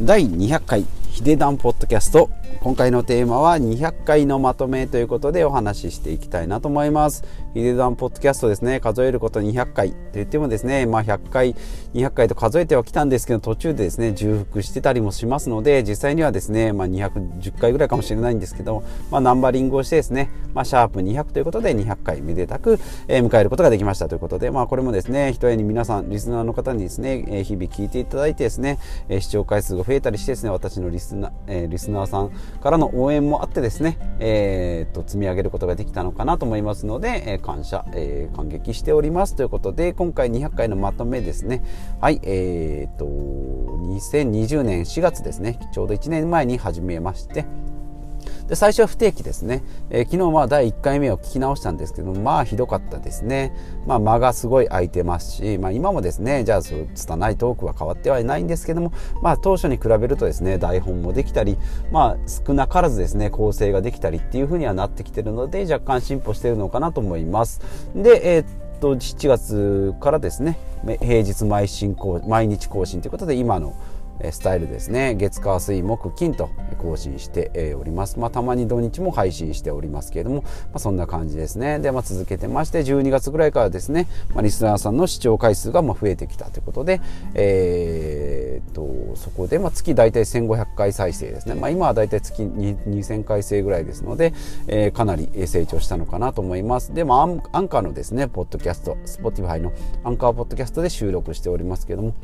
第200回ヒデダンポッドキャスト。今回のテーマは200回のまとめということでお話ししていきたいなと思います。ヒデダンポッドキャストですね数えること200回。と言ってもですねまあ100回200回と数えてはきたんですけど途中でですね重複してたりもしますので実際にはですねまあ210回ぐらいかもしれないんですけどまあナンバリングをしてですねまあシャープ200ということで200回めでたく、迎えることができましたということでまあこれもですねひとえに皆さんリスナーの方にですね、日々聞いていただいてですね、視聴回数が増えたりしてですね私のリスナー、リスナーさんからの応援もあってですね、えー、と積み上げることができたのかなと思いますので、感謝、えー、感激しておりますということで今回200回のまとめですね。はいえー、と2020年4月ですね。ちょうど1年前に始めましてで最初は不定期ですね、えー、昨日は第1回目を聞き直したんですけどまあひどかったですね、まあ、間がすごい空いてますし、まあ、今もですねじゃあそう拙いトークは変わってはいないんですけども、まあ、当初に比べるとですね台本もできたり、まあ、少なからずですね構成ができたりっていうふうにはなってきてるので若干進歩してるのかなと思います。で、えーと7月からですね平日毎進毎日更新ということで今のスタイルですね。月火水木金と更新しております、まあ、たまに土日も配信しておりますけれども、まあ、そんな感じですね。で、まあ、続けてまして12月ぐらいからですね、まあ、リスナーさんの視聴回数がまあ増えてきたということで、えー、とそこでまあ月大体1500回再生ですね、まあ、今は大体月2000回生ぐらいですので、えー、かなり成長したのかなと思います。でもアンアンカーのですねポッドキャスト Spotify のアンカーポッドキャストで収録しておりますけれども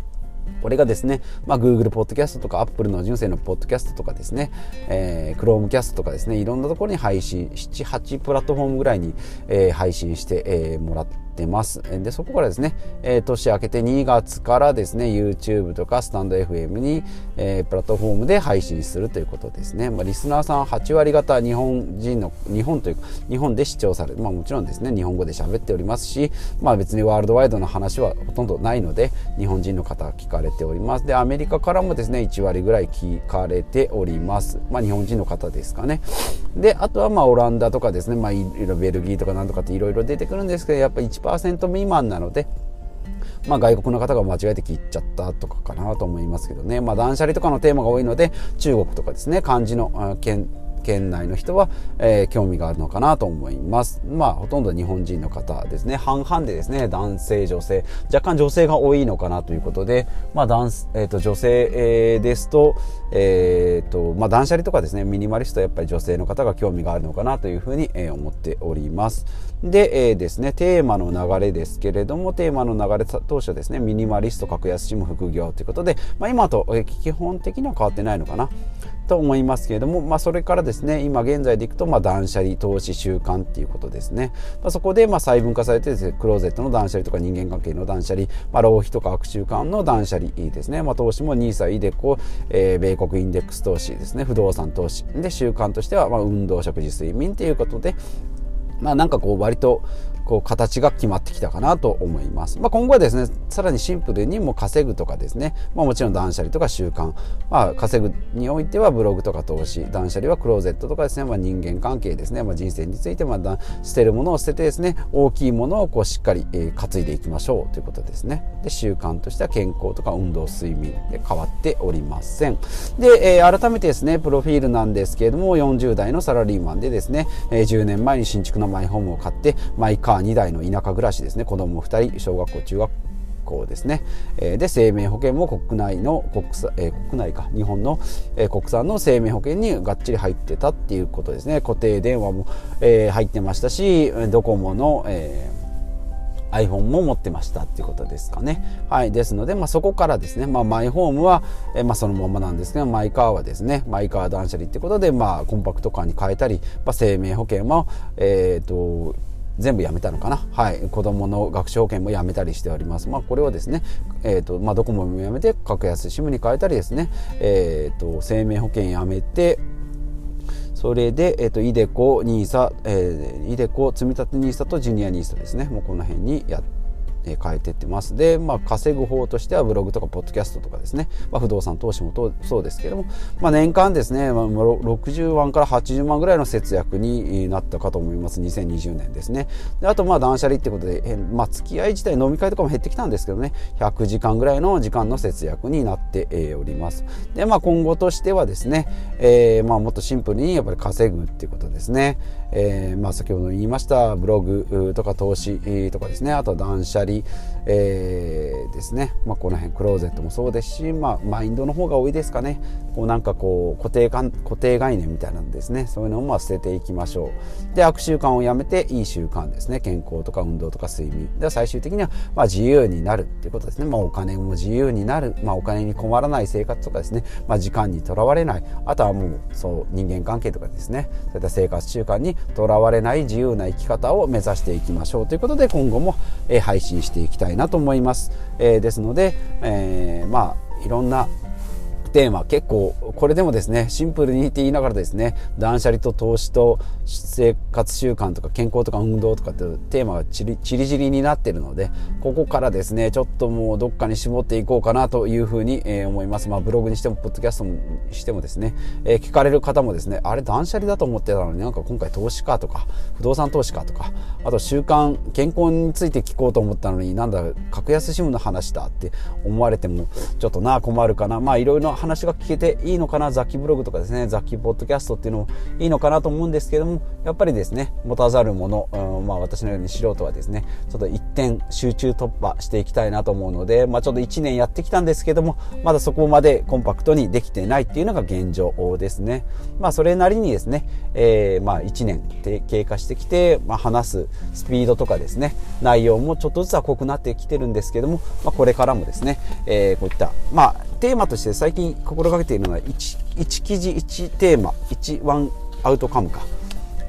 これがですね、まあ、Google ポッドキャストとか Apple の人生のポッドキャストとかですね、えー、Chromecast とかですね、いろんなところに配信、7、8プラットフォームぐらいに、えー、配信して、えー、もらっててます。で、そこからですね、えー、年明けて2月からですね、YouTube とかスタンド FM に、えー、プラットフォームで配信するということですね。まあ、リスナーさん8割方日本人の、日本というか、日本で視聴される。まあもちろんですね、日本語で喋っておりますし、まあ別にワールドワイドの話はほとんどないので、日本人の方聞かれております。で、アメリカからもですね、1割ぐらい聞かれております。まあ日本人の方ですかね。で、あとはまあオランダとかですね、まあいろいろベルギーとかなんとかっていろいろ出てくるんですけど、やっぱ1% 1%未満なので、まあ、外国の方が間違えて切っちゃったとかかなと思いますけどね、まあ、断捨離とかのテーマが多いので中国とかですね漢字の県県内の人は、えー、興味があるのかなと思います。まあ、ほとんど日本人の方ですね。半々でですね、男性、女性、若干女性が多いのかなということで、まあ、男、えっ、ー、と、女性、えー、ですと、えっ、ー、と、まあ、断捨離とかですね、ミニマリストはやっぱり女性の方が興味があるのかなというふうに、えー、思っております。で、えー、ですね、テーマの流れですけれども、テーマの流れ当初ですね、ミニマリスト、格安シム副業ということで、まあ、今と、えー、基本的には変わってないのかな。と思いますけれども、まあ、それからですね今現在でいくと、まあ、断捨離投資習慣っていうことですね、まあ、そこでまあ細分化されてですねクローゼットの断捨離とか人間関係の断捨離、まあ、浪費とか悪習慣の断捨離ですね、まあ、投資も NISA、イデコ、えー、米国インデックス投資ですね。不動産投資。で習慣としてはまあ運動食事睡眠ということでまあなんかこう割とこう形が決まってきたかなと思います。まあ、今後はですね、さらにシンプルにも稼ぐとかですね、まあ、もちろん断捨離とか習慣、まあ、稼ぐにおいてはブログとか投資、断捨離はクローゼットとかですね、まあ、人間関係ですね、まあ、人生について、まあ、捨てるものを捨ててですね、大きいものをこうしっかり、え、担いでいきましょうということですね。で、習慣としては健康とか運動、睡眠で変わっておりません。で、えー、改めてですね、プロフィールなんですけれども、40代のサラリーマンでですね、え、10年前に新築のマイホームを買って、マイカー2台の田舎暮らしですね。子供2人小学校中学校ですね、で生命保険も国内の国,、えー、国内か。日本の、えー、国産の生命保険にがっちり入ってたっていうことですね。固定電話も、えー、入ってましたしドコモの、えー iPhone も持ってましたっていうことですかね。はい。ですので、まあ、そこからですね、まあ、マイホームは、えまあ、そのままなんですけど、マイカーはですね、マイカー断捨離ってことで、まあ、コンパクトカーに変えたり、まあ、生命保険も、えっ、ー、と、全部やめたのかな、はい、子どもの学習保険もやめたりしております、まあ、これはですね、えーとまあ、ドコモもやめて格安 SIM に変えたりですね、えーと、生命保険やめてそれで、えーと、イデコ、ニーサ、えー、イデコ、積立 NISA とジュニア NISA ですね、もうこの辺にやえ変えてってます。で、まあ、稼ぐ方としてはブログとかポッドキャストとかですね、まあ、不動産投資もそうですけども、まあ、年間ですね、まあ、60万から80万ぐらいの節約になったかと思います。2020年ですね。であとまあ断捨離ってことで、えまあ、付き合い自体飲み会とかも減ってきたんですけどね。100時間ぐらいの時間の節約になっております。で、まあ、今後としてはですね、えー、まあもっとシンプルにやっぱり稼ぐっていうことですね、えー、まあ先ほど言いましたブログとか投資とかですね。あと断捨離、えー、ですね、まあ、この辺クローゼットもそうですし、まあ、マインドの方が多いですかね。こうなんかこう固定固定概念みたいなんですね。そういうのをまあ捨てていきましょう。で悪習慣をやめていい習慣ですね。健康とか運動とか睡眠。で最終的にはまあ自由になるっていうことですね、まあ、お金も自由になる、まあ、お金に困らない生活とかですね、まあ、時間にとらわれない。あとはもうそう人間関係とかですね。そういった生活習慣にとらわれない自由な生き方を目指していきましょう。ということで今後も、えー、配信していきたいなと思います、えー、ですので、えー、まあいろんなテーマ結構これでもですねシンプルにって言いながらですね断捨離と投資と生活習慣とか健康とか運動とかっていうテーマがちりちりじりになってるのでここからですねちょっともうどっかに絞っていこうかなというふうに、えー、思います。まあブログにしてもポッドキャストにしてもですね、えー、聞かれる方もですねあれ断捨離だと思ってたのになんか今回投資かとか不動産投資かとかあと習慣健康について聞こうと思ったのになんだ格安シムの話だって思われてもちょっとな困るかな。まあいろいろ話が聞けていいのかな雑記ブログとかですね雑記ポッドキャストっていうのもいいのかなと思うんですけどもやっぱりですね持たざるもの、うん、まあ私のように素人はですねちょっと一点集中突破していきたいなと思うのでまあちょっと1年やってきたんですけどもまだそこまでコンパクトにできてないっていうのが現状ですね。まあそれなりにですね、えー、まあ1年経過してきて、まあ、話すスピードとかですね内容もちょっとずつは濃くなってきてるんですけども、まあ、これからもですね、えー、こういったまあテーマとして最近心がけているのは 1, 1記事1テーマ1ワンアウトカムか。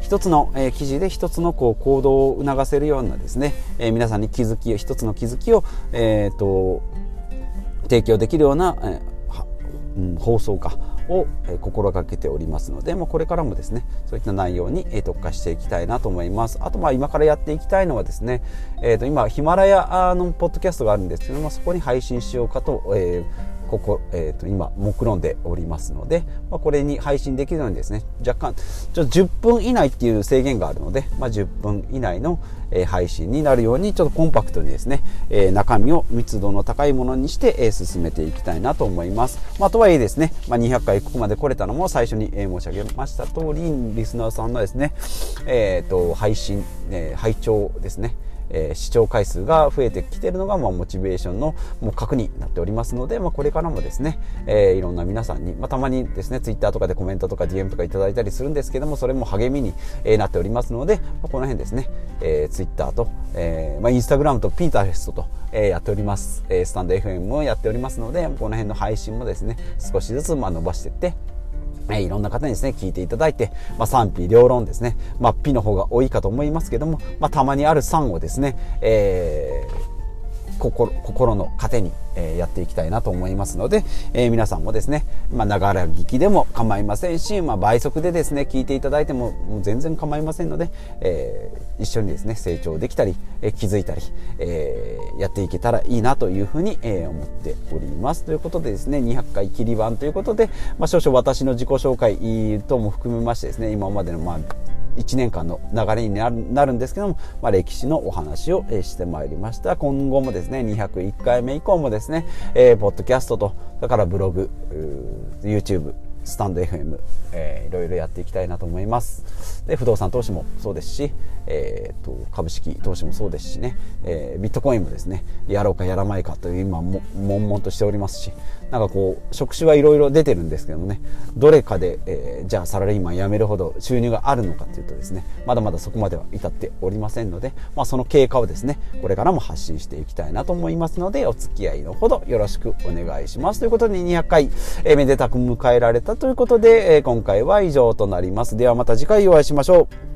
一つの、えー、記事で一つのこう行動を促せるようなですね、えー、皆さんに気づきを一つの気づきを、えーと、提供できるような、えーうん、放送かを、え心がけておりますので、まあ、これからもですねそういった内容に、え特化していきたいなと思います。あとまあ今からやっていきたいのはですね、えー、と今ヒマラヤのポッドキャストがあるんですけどもそこに配信しようかと、えーここ、えー、と今目論んでおりますので、まあ、これに配信できるようにですね若干ちょっと10分以内っていう制限があるので、まあ、10分以内の、え、配信になるようにちょっとコンパクトにですね、え、中身を密度の高いものにして、え、進めていきたいなと思います、まあ、とはいえですね、ま、200回ここまで来れたのも最初に、え、申し上げました通りリスナーさんのですね、えーと、配信、えー、拝聴ですねえー、視聴回数が増えてきているのが、まあ、モチベーションのもう核になっておりますので、まあ、これからもですね、えー、いろんな皆さんに、まあ、たまにですねツイッターとかでコメントとか DM とかいただいたりするんですけどもそれも励みに、え、なっておりますので、まあ、この辺ですね、えー、ツイッターと、えーまあ、インスタグラムとピーターフェストと、えー、やっております、えー、スタンド FM もやっておりますのでこの辺の配信もですね少しずつまあ伸ばしていってえいろんな方にですね、聞いていただいて、まあ、賛否両論ですね、まあ、ピの方が多いかと思いますけども、まあ、たまにある賛をですね、えー心心の糧に、えー、やっていきたいなと思いますので、えー、皆さんもですねまあながら聞きでも構いませんし、まあ、倍速でですね聞いていただいてももう全然構いませんので、えー、一緒にですね成長できたり、えー、気づいたり、えー、やっていけたらいいなというふうに、えー、思っております。ということでですね200回切り番ということで、まあ、少々私の自己紹介等も含めましてですね今までのまあ1年間の流れになるんですけども、まあ、歴史のお話をしてまいりました。今後もですね201回目以降もですね、えー、ポッドキャストとだからブログ YouTube スタンド FM、えー、いろいろやっていきたいなと思います。で不動産投資もそうですし、えーと、株式投資もそうですしね、えー、ビットコインもですねやろうかやらないかという今も悶々としておりますしなんかこう職種はいろいろ出てるんですけどもねどれかで、えー、じゃあサラリーマン辞めるほど収入があるのかというとですねまだまだそこまでは至っておりませんので、まあ、その経過をですねこれからも発信していきたいなと思いますのでお付き合いのほどよろしくお願いします。ということで200回、えー、めでたく迎えられたということで、えー、今回は以上となります。ではまた次回お会いしましょう。